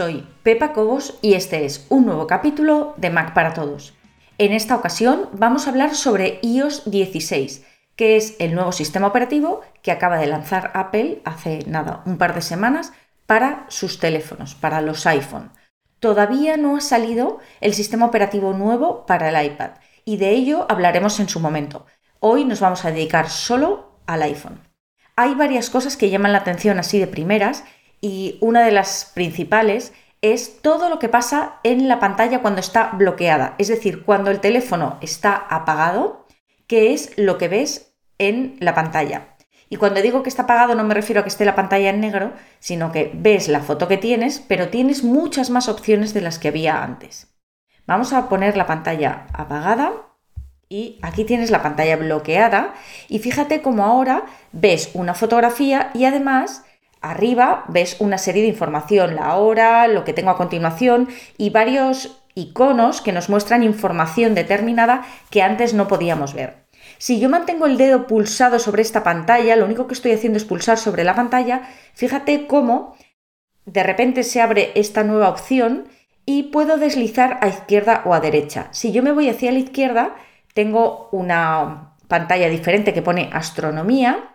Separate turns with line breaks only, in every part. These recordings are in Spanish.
Soy Pepa Cobos y este es un nuevo capítulo de Mac para Todos. En esta ocasión vamos a hablar sobre iOS 16, que es el nuevo sistema operativo que acaba de lanzar Apple hace nada, un par de semanas, para sus teléfonos, para los iPhone. Todavía no ha salido el sistema operativo nuevo para el iPad y de ello hablaremos en su momento. Hoy nos vamos a dedicar solo al iPhone. Hay varias cosas que llaman la atención así de primeras y una de las principales es todo lo que pasa en la pantalla cuando está bloqueada, es decir, cuando el teléfono está apagado, qué es lo que ves en la pantalla. Y cuando digo que está apagado no me refiero a que esté la pantalla en negro, sino que ves la foto que tienes, pero tienes muchas más opciones de las que había antes. Vamos a poner la pantalla apagada y aquí tienes la pantalla bloqueada y fíjate cómo ahora ves una fotografía y además Arriba ves una serie de información, la hora, lo que tengo a continuación y varios iconos que nos muestran información determinada que antes no podíamos ver. Si yo mantengo el dedo pulsado sobre esta pantalla, lo único que estoy haciendo es pulsar sobre la pantalla, fíjate cómo de repente se abre esta nueva opción y puedo deslizar a izquierda o a derecha. Si yo me voy hacia la izquierda, tengo una pantalla diferente que pone astronomía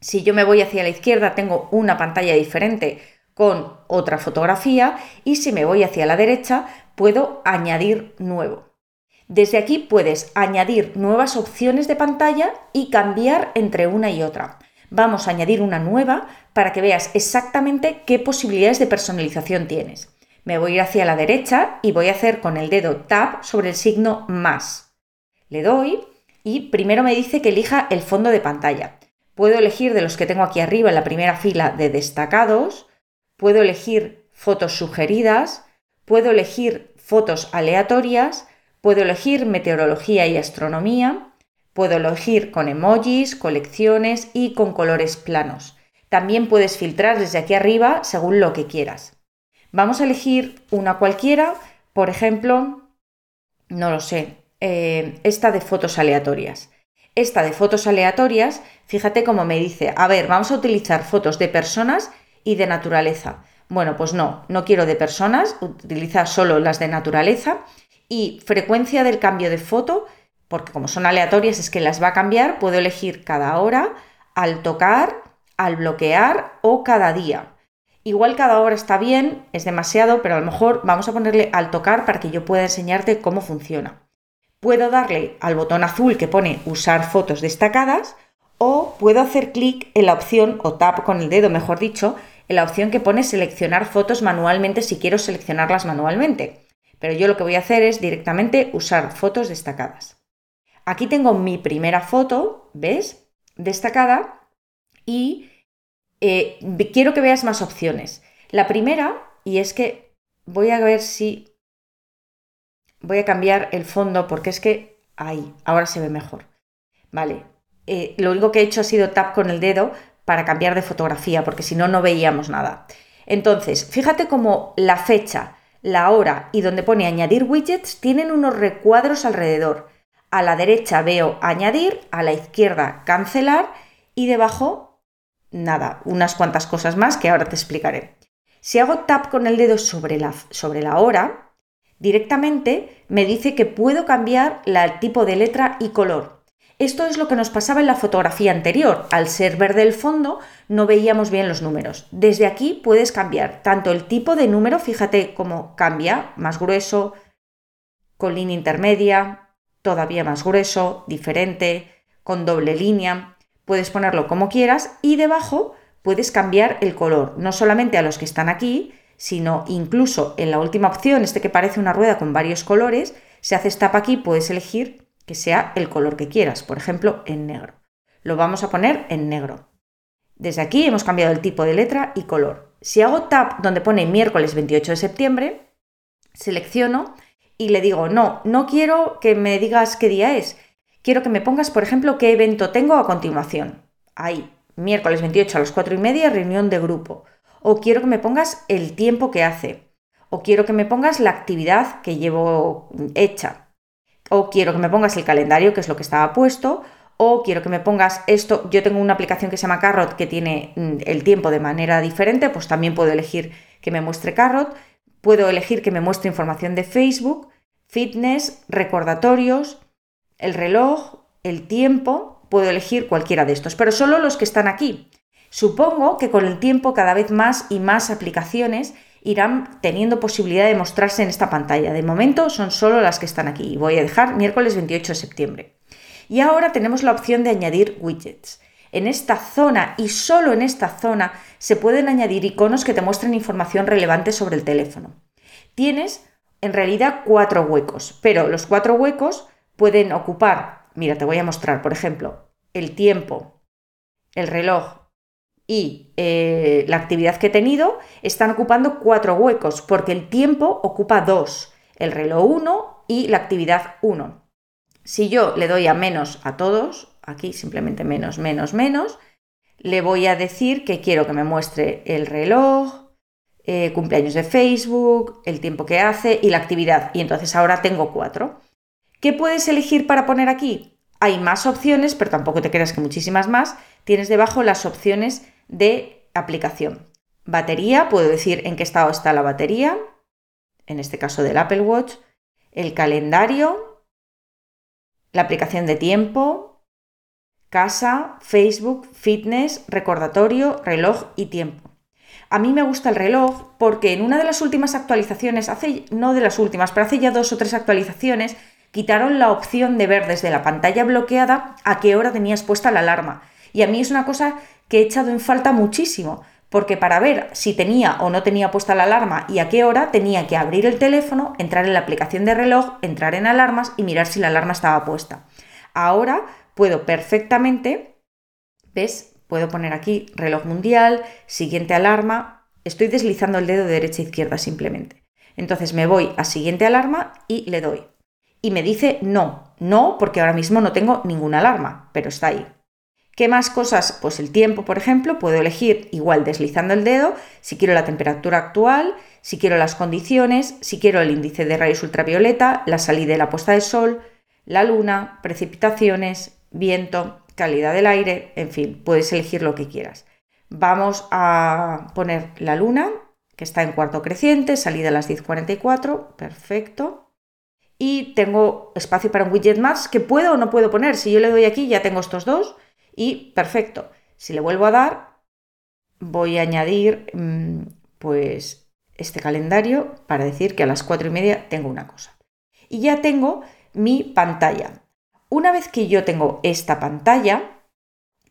si yo me voy hacia la izquierda, tengo una pantalla diferente con otra fotografía y si me voy hacia la derecha, puedo añadir nuevo. Desde aquí puedes añadir nuevas opciones de pantalla y cambiar entre una y otra. Vamos a añadir una nueva para que veas exactamente qué posibilidades de personalización tienes. Me voy a ir hacia la derecha y voy a hacer con el dedo tap sobre el signo más. Le doy y primero me dice que elija el fondo de pantalla. Puedo elegir de los que tengo aquí arriba en la primera fila de destacados, puedo elegir fotos sugeridas, puedo elegir fotos aleatorias, puedo elegir meteorología y astronomía, puedo elegir con emojis, colecciones y con colores planos. También puedes filtrar desde aquí arriba según lo que quieras. Vamos a elegir una cualquiera, por ejemplo, no lo sé, eh, esta de fotos aleatorias. Esta de fotos aleatorias, fíjate cómo me dice, a ver, vamos a utilizar fotos de personas y de naturaleza. Bueno, pues no, no quiero de personas, utiliza solo las de naturaleza y frecuencia del cambio de foto, porque como son aleatorias es que las va a cambiar, puedo elegir cada hora, al tocar, al bloquear o cada día. Igual cada hora está bien, es demasiado, pero a lo mejor vamos a ponerle al tocar para que yo pueda enseñarte cómo funciona puedo darle al botón azul que pone usar fotos destacadas o puedo hacer clic en la opción o tap con el dedo, mejor dicho, en la opción que pone seleccionar fotos manualmente si quiero seleccionarlas manualmente. Pero yo lo que voy a hacer es directamente usar fotos destacadas. Aquí tengo mi primera foto, ¿ves? Destacada y eh, quiero que veas más opciones. La primera, y es que voy a ver si voy a cambiar el fondo porque es que ahí, ahora se ve mejor. Vale, eh, lo único que he hecho ha sido tap con el dedo para cambiar de fotografía porque si no, no veíamos nada. Entonces, fíjate cómo la fecha, la hora y donde pone añadir widgets tienen unos recuadros alrededor. A la derecha veo añadir, a la izquierda cancelar y debajo nada, unas cuantas cosas más que ahora te explicaré. Si hago tap con el dedo sobre la, sobre la hora, Directamente me dice que puedo cambiar el tipo de letra y color. Esto es lo que nos pasaba en la fotografía anterior. Al ser verde el fondo no veíamos bien los números. Desde aquí puedes cambiar tanto el tipo de número, fíjate cómo cambia, más grueso, con línea intermedia, todavía más grueso, diferente, con doble línea. Puedes ponerlo como quieras y debajo puedes cambiar el color, no solamente a los que están aquí, sino incluso en la última opción, este que parece una rueda con varios colores, si haces tap aquí puedes elegir que sea el color que quieras, por ejemplo en negro. Lo vamos a poner en negro. Desde aquí hemos cambiado el tipo de letra y color. Si hago tap donde pone miércoles 28 de septiembre, selecciono y le digo, no, no quiero que me digas qué día es, quiero que me pongas, por ejemplo, qué evento tengo a continuación. Ahí, miércoles 28 a las 4 y media, reunión de grupo o quiero que me pongas el tiempo que hace, o quiero que me pongas la actividad que llevo hecha, o quiero que me pongas el calendario, que es lo que estaba puesto, o quiero que me pongas esto, yo tengo una aplicación que se llama Carrot que tiene mm, el tiempo de manera diferente, pues también puedo elegir que me muestre Carrot. puedo elegir que me muestre información de Facebook, fitness, recordatorios, el reloj, el tiempo, puedo elegir cualquiera de estos, pero solo los que están aquí. Supongo que con el tiempo cada vez más y más aplicaciones irán teniendo posibilidad de mostrarse en esta pantalla. De momento son solo las que están aquí y voy a dejar miércoles 28 de septiembre. Y ahora tenemos la opción de añadir widgets. En esta zona y solo en esta zona se pueden añadir iconos que te muestren información relevante sobre el teléfono. Tienes en realidad cuatro huecos, pero los cuatro huecos pueden ocupar, mira, te voy a mostrar, por ejemplo, el tiempo, el reloj y eh, la actividad que he tenido, están ocupando cuatro huecos, porque el tiempo ocupa dos, el reloj uno y la actividad uno. Si yo le doy a menos a todos, aquí simplemente menos, menos, menos, le voy a decir que quiero que me muestre el reloj, eh, cumpleaños de Facebook, el tiempo que hace y la actividad. Y entonces ahora tengo cuatro. ¿Qué puedes elegir para poner aquí? Hay más opciones, pero tampoco te creas que muchísimas más. Tienes debajo las opciones de aplicación. Batería, puedo decir en qué estado está la batería, en este caso del Apple Watch, el calendario, la aplicación de tiempo, casa, Facebook, fitness, recordatorio, reloj y tiempo. A mí me gusta el reloj porque en una de las últimas actualizaciones, hace, no de las últimas, pero hace ya dos o tres actualizaciones, quitaron la opción de ver desde la pantalla bloqueada a qué hora tenías puesta la alarma. Y a mí es una cosa que he echado en falta muchísimo, porque para ver si tenía o no tenía puesta la alarma y a qué hora tenía que abrir el teléfono, entrar en la aplicación de reloj, entrar en alarmas y mirar si la alarma estaba puesta. Ahora puedo perfectamente, ¿ves? Puedo poner aquí reloj mundial, siguiente alarma, estoy deslizando el dedo de derecha a izquierda simplemente. Entonces me voy a siguiente alarma y le doy. Y me dice no, no porque ahora mismo no tengo ninguna alarma, pero está ahí. ¿Qué más cosas? Pues el tiempo, por ejemplo, puedo elegir igual deslizando el dedo si quiero la temperatura actual, si quiero las condiciones, si quiero el índice de rayos ultravioleta, la salida y la puesta de sol, la luna, precipitaciones, viento, calidad del aire, en fin, puedes elegir lo que quieras. Vamos a poner la luna, que está en cuarto creciente, salida a las 10.44, perfecto. Y tengo espacio para un widget más que puedo o no puedo poner. Si yo le doy aquí, ya tengo estos dos y perfecto. Si le vuelvo a dar, voy a añadir mm, pues este calendario para decir que a las 4 y media tengo una cosa. Y ya tengo mi pantalla. Una vez que yo tengo esta pantalla,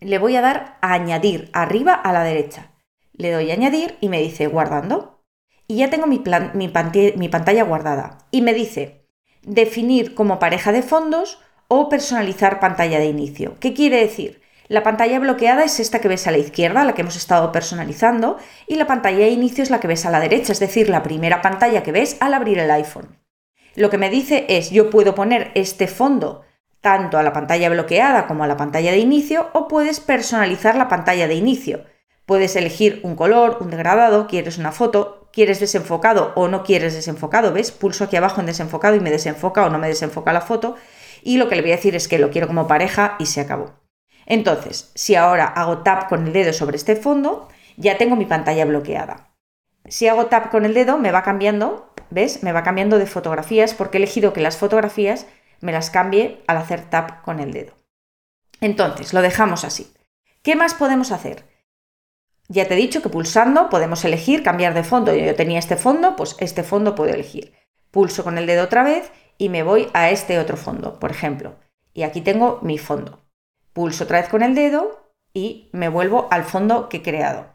le voy a dar a añadir arriba a la derecha. Le doy a añadir y me dice guardando. Y ya tengo mi, mi, mi pantalla guardada. Y me dice definir como pareja de fondos o personalizar pantalla de inicio. ¿Qué quiere decir? La pantalla bloqueada es esta que ves a la izquierda, la que hemos estado personalizando, y la pantalla de inicio es la que ves a la derecha, es decir, la primera pantalla que ves al abrir el iPhone. Lo que me dice es, yo puedo poner este fondo tanto a la pantalla bloqueada como a la pantalla de inicio o puedes personalizar la pantalla de inicio. Puedes elegir un color, un degradado, quieres una foto, quieres desenfocado o no quieres desenfocado, ¿ves? Pulso aquí abajo en desenfocado y me desenfoca o no me desenfoca la foto y lo que le voy a decir es que lo quiero como pareja y se acabó. Entonces, si ahora hago tap con el dedo sobre este fondo, ya tengo mi pantalla bloqueada. Si hago tap con el dedo, me va cambiando, ¿ves? Me va cambiando de fotografías porque he elegido que las fotografías me las cambie al hacer tap con el dedo. Entonces, lo dejamos así. ¿Qué más podemos hacer? Ya te he dicho que pulsando podemos elegir cambiar de fondo. Yo tenía este fondo, pues este fondo puedo elegir. Pulso con el dedo otra vez y me voy a este otro fondo, por ejemplo. Y aquí tengo mi fondo. Pulso otra vez con el dedo y me vuelvo al fondo que he creado.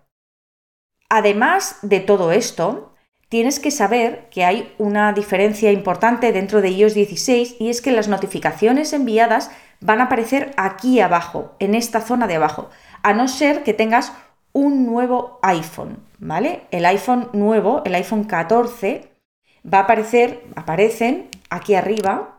Además de todo esto, tienes que saber que hay una diferencia importante dentro de iOS 16 y es que las notificaciones enviadas van a aparecer aquí abajo, en esta zona de abajo, a no ser que tengas un nuevo iPhone, ¿vale? El iPhone nuevo, el iPhone 14, va a aparecer, aparecen aquí arriba,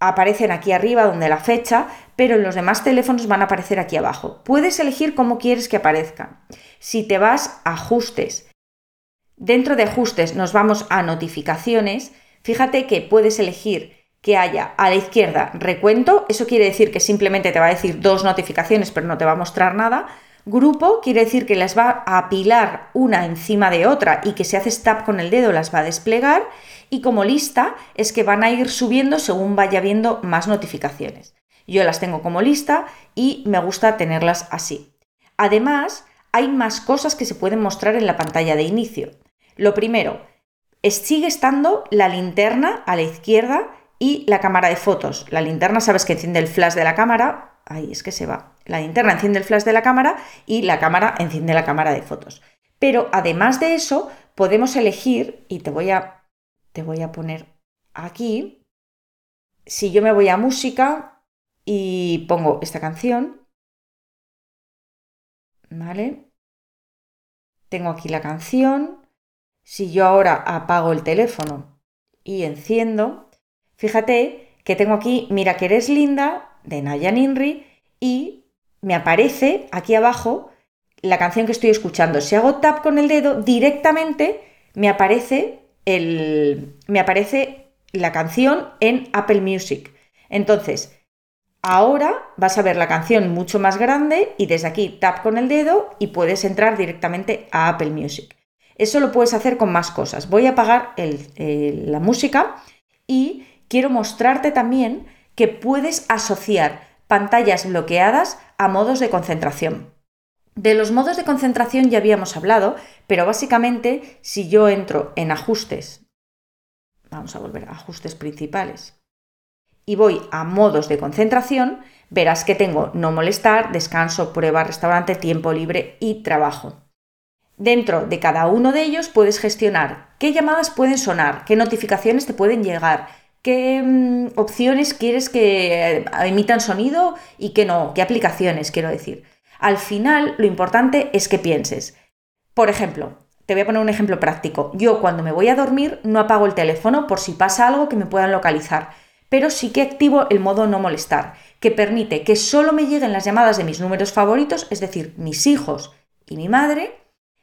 aparecen aquí arriba donde la fecha, pero en los demás teléfonos van a aparecer aquí abajo. Puedes elegir cómo quieres que aparezcan. Si te vas a ajustes Dentro de ajustes nos vamos a notificaciones. Fíjate que puedes elegir que haya a la izquierda recuento. Eso quiere decir que simplemente te va a decir dos notificaciones, pero no te va a mostrar nada. Grupo quiere decir que las va a apilar una encima de otra y que si haces tap con el dedo las va a desplegar. Y como lista es que van a ir subiendo según vaya viendo más notificaciones. Yo las tengo como lista y me gusta tenerlas así. Además, hay más cosas que se pueden mostrar en la pantalla de inicio. Lo primero, sigue estando la linterna a la izquierda y la cámara de fotos. La linterna, sabes que enciende el flash de la cámara. Ahí es que se va. La linterna enciende el flash de la cámara y la cámara enciende la cámara de fotos. Pero además de eso, podemos elegir, y te voy a, te voy a poner aquí, si yo me voy a música y pongo esta canción, ¿vale? Tengo aquí la canción. Si yo ahora apago el teléfono y enciendo, fíjate que tengo aquí Mira que eres linda de Naya Ninri y me aparece aquí abajo la canción que estoy escuchando. Si hago tap con el dedo, directamente me aparece, me aparece la canción en Apple Music. Entonces, ahora vas a ver la canción mucho más grande y desde aquí tap con el dedo y puedes entrar directamente a Apple Music. Eso lo puedes hacer con más cosas. Voy a apagar la música y quiero mostrarte también que puedes asociar pantallas bloqueadas a modos de concentración. De los modos de concentración ya habíamos hablado, pero básicamente si yo entro en ajustes, vamos a volver a ajustes principales, y voy a modos de concentración, verás que tengo no molestar, descanso, prueba, restaurante, tiempo libre y trabajo. Dentro de cada uno de ellos puedes gestionar qué llamadas pueden sonar, qué notificaciones te pueden llegar, qué mm, opciones quieres que eh, emitan sonido y qué no, qué aplicaciones quiero decir. Al final, lo importante es que pienses. Por ejemplo, te voy a poner un ejemplo práctico. Yo cuando me voy a dormir no apago el teléfono por si pasa algo que me puedan localizar, pero sí que activo el modo no molestar, que permite que solo me lleguen las llamadas de mis números favoritos, es decir, mis hijos y mi madre,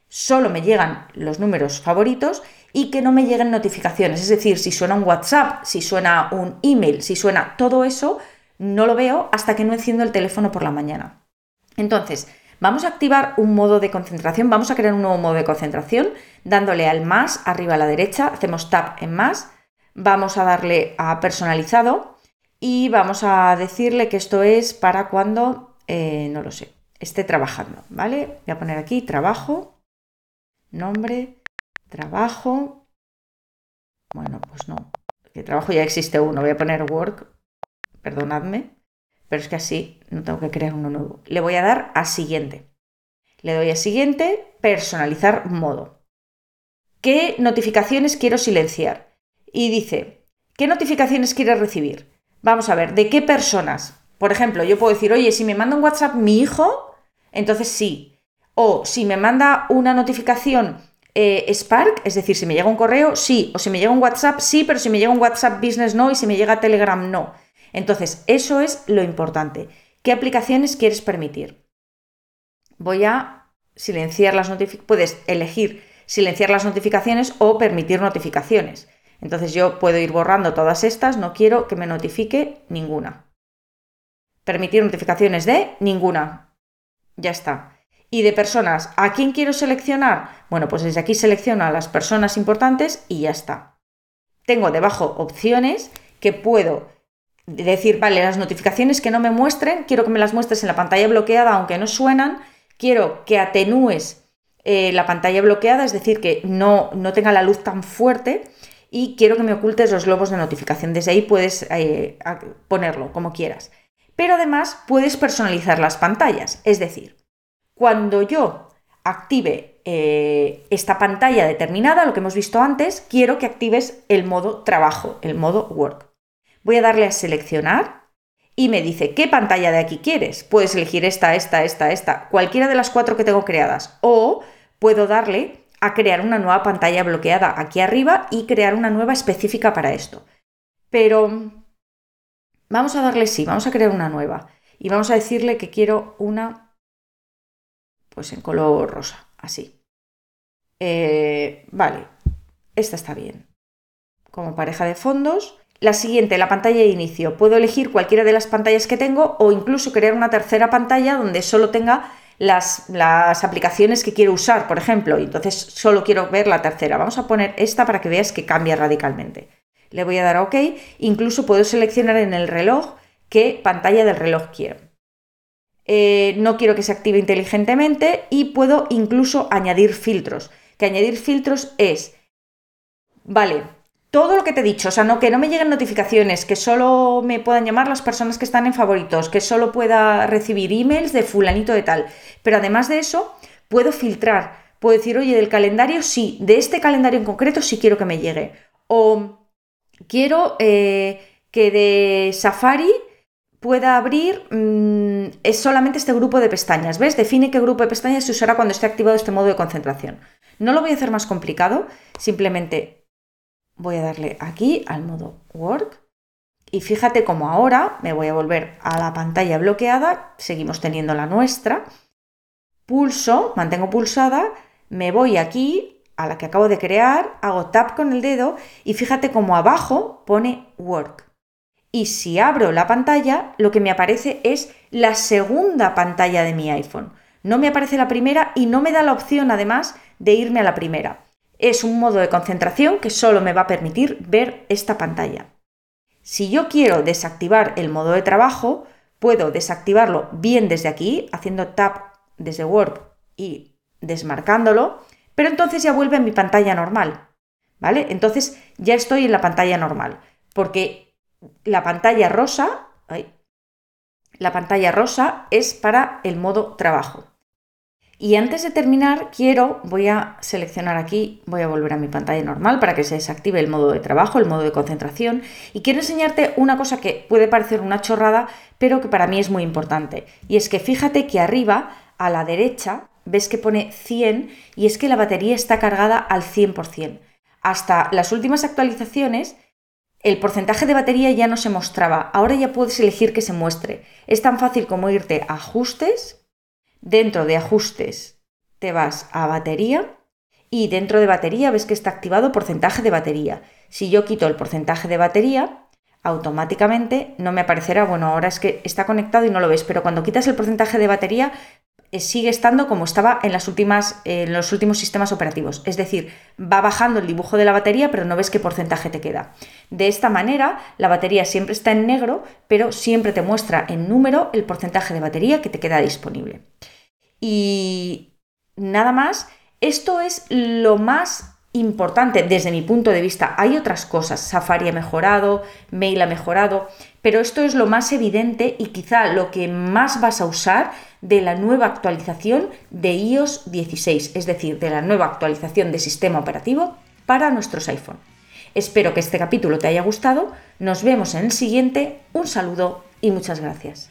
solo me llegan los números favoritos y que no me lleguen notificaciones. Es decir, si suena un WhatsApp, si suena un email, si suena todo eso, no lo veo hasta que no enciendo el teléfono por la mañana. Entonces, vamos a activar un modo de concentración, vamos a crear un nuevo modo de concentración, dándole al más arriba a la derecha, hacemos tap en más, vamos a darle a personalizado y vamos a decirle que esto es para cuando, eh, no lo sé, esté trabajando, ¿vale? Voy a poner aquí trabajo, nombre, Trabajo. Bueno, pues no. Que trabajo ya existe uno. Voy a poner work. Perdonadme. Pero es que así no tengo que crear uno nuevo. Le voy a dar a siguiente. Le doy a siguiente, personalizar modo. ¿Qué notificaciones quiero silenciar? Y dice, ¿qué notificaciones quieres recibir? Vamos a ver, ¿de qué personas? Por ejemplo, yo puedo decir, oye, si me manda un WhatsApp mi hijo, entonces sí. O si me manda una notificación eh, Spark, es decir, si me llega un correo, sí, o si me llega un WhatsApp, sí, pero si me llega un WhatsApp Business, no, y si me llega Telegram, no. Entonces, eso es lo importante. ¿Qué aplicaciones quieres permitir? Voy a silenciar las notificaciones, puedes elegir silenciar las notificaciones o permitir notificaciones. Entonces yo puedo ir borrando todas estas, no quiero que me notifique ninguna. Permitir notificaciones de ninguna. Ya está y de personas. ¿A quién quiero seleccionar? Bueno, pues desde aquí selecciono a las personas importantes y ya está. Tengo debajo opciones que puedo decir, vale, las notificaciones que no me muestren, quiero que me las muestres en la pantalla bloqueada aunque no suenan, quiero que atenúes eh, la pantalla bloqueada, es decir, que no, no, tenga la luz tan fuerte y quiero que me ocultes los globos de notificación. Desde ahí puedes eh, ponerlo como quieras. Pero además puedes personalizar las pantallas, es decir, cuando yo active eh, esta pantalla determinada, lo que hemos visto antes, quiero que actives el modo trabajo, el modo work. Voy a darle a seleccionar y me dice qué pantalla de aquí quieres. Puedes elegir esta, esta, esta, esta, cualquiera de las cuatro que tengo creadas. O puedo darle a crear una nueva pantalla bloqueada aquí arriba y crear una nueva específica para esto. Pero vamos a darle sí, vamos a crear una nueva. Y vamos a decirle que quiero una pues en color rosa, así. Eh, vale, esta está bien. Como pareja de fondos. La siguiente, la pantalla de inicio. Puedo elegir cualquiera de las pantallas que tengo o incluso crear una tercera pantalla donde solo tenga las, las, aplicaciones que quiero usar, por ejemplo, y entonces solo quiero ver la tercera. Vamos a poner esta para que veas que cambia radicalmente. Le voy a dar a OK, incluso puedo seleccionar en el reloj qué pantalla del reloj quiero. Eh, no quiero que se active inteligentemente y puedo incluso añadir filtros. Que añadir filtros es, vale, todo lo que te he dicho, o sea, no, que no me lleguen notificaciones, que solo me puedan llamar las personas que están en favoritos, que solo pueda recibir emails de fulanito de tal. Pero además de eso, puedo filtrar, puedo decir, oye, del calendario sí, de este calendario en concreto sí quiero que me llegue. O quiero eh, que de Safari pueda abrir mm, es solamente este grupo de pestañas. ¿Ves? Define qué grupo de pestañas se usará cuando esté activado este modo de concentración. No lo voy a hacer más complicado, simplemente voy a darle aquí al modo Work. Y fíjate cómo ahora me voy a volver a la pantalla bloqueada, seguimos teniendo la nuestra, pulso, mantengo pulsada, me voy aquí a la que acabo de crear, hago tap con el dedo. Y fíjate cómo abajo pone Work. Y si abro la pantalla, lo que me aparece es la segunda pantalla de mi iPhone. No me aparece la primera y no me da la opción además de irme a la primera. Es un modo de concentración que solo me va a permitir ver esta pantalla. Si yo quiero desactivar el modo de trabajo, puedo desactivarlo bien desde aquí, haciendo tap desde Word y desmarcándolo, pero entonces ya vuelve a mi pantalla normal. ¿Vale? Entonces ya estoy en la pantalla normal, porque la pantalla rosa, la pantalla rosa es para el modo trabajo. Y antes de terminar, quiero, voy a seleccionar aquí, voy a volver a mi pantalla normal para que se desactive el modo de trabajo, el modo de concentración. Y quiero enseñarte una cosa que puede parecer una chorrada, pero que para mí es muy importante. Y es que fíjate que arriba, a la derecha, ves que pone 100 y es que la batería está cargada al 100%. Hasta las últimas actualizaciones el porcentaje de batería ya no se mostraba, ahora ya puedes elegir que se muestre. Es tan fácil como irte a ajustes, dentro de ajustes te vas a batería y dentro de batería ves que está activado porcentaje de batería. Si yo quito el porcentaje de batería, automáticamente no me aparecerá, bueno, ahora es que está conectado y no lo ves, pero cuando quitas el porcentaje de batería eh, sigue estando como estaba en, las últimas, en los últimos sistemas operativos. Es decir, va bajando el dibujo de la batería, pero no ves qué porcentaje te queda. De esta manera, la batería siempre está en negro, pero siempre te muestra en número el porcentaje de batería que te queda disponible. Y nada más, esto es lo más importante desde mi punto de vista. Hay otras cosas, Safari ha mejorado, Mail ha mejorado, pero esto es lo más evidente y quizá lo que más vas a usar de la nueva actualización de iOS 16, es decir, de la nueva actualización de sistema operativo para nuestros iPhone. Espero que este capítulo te haya gustado, nos vemos en el siguiente, un saludo y muchas gracias.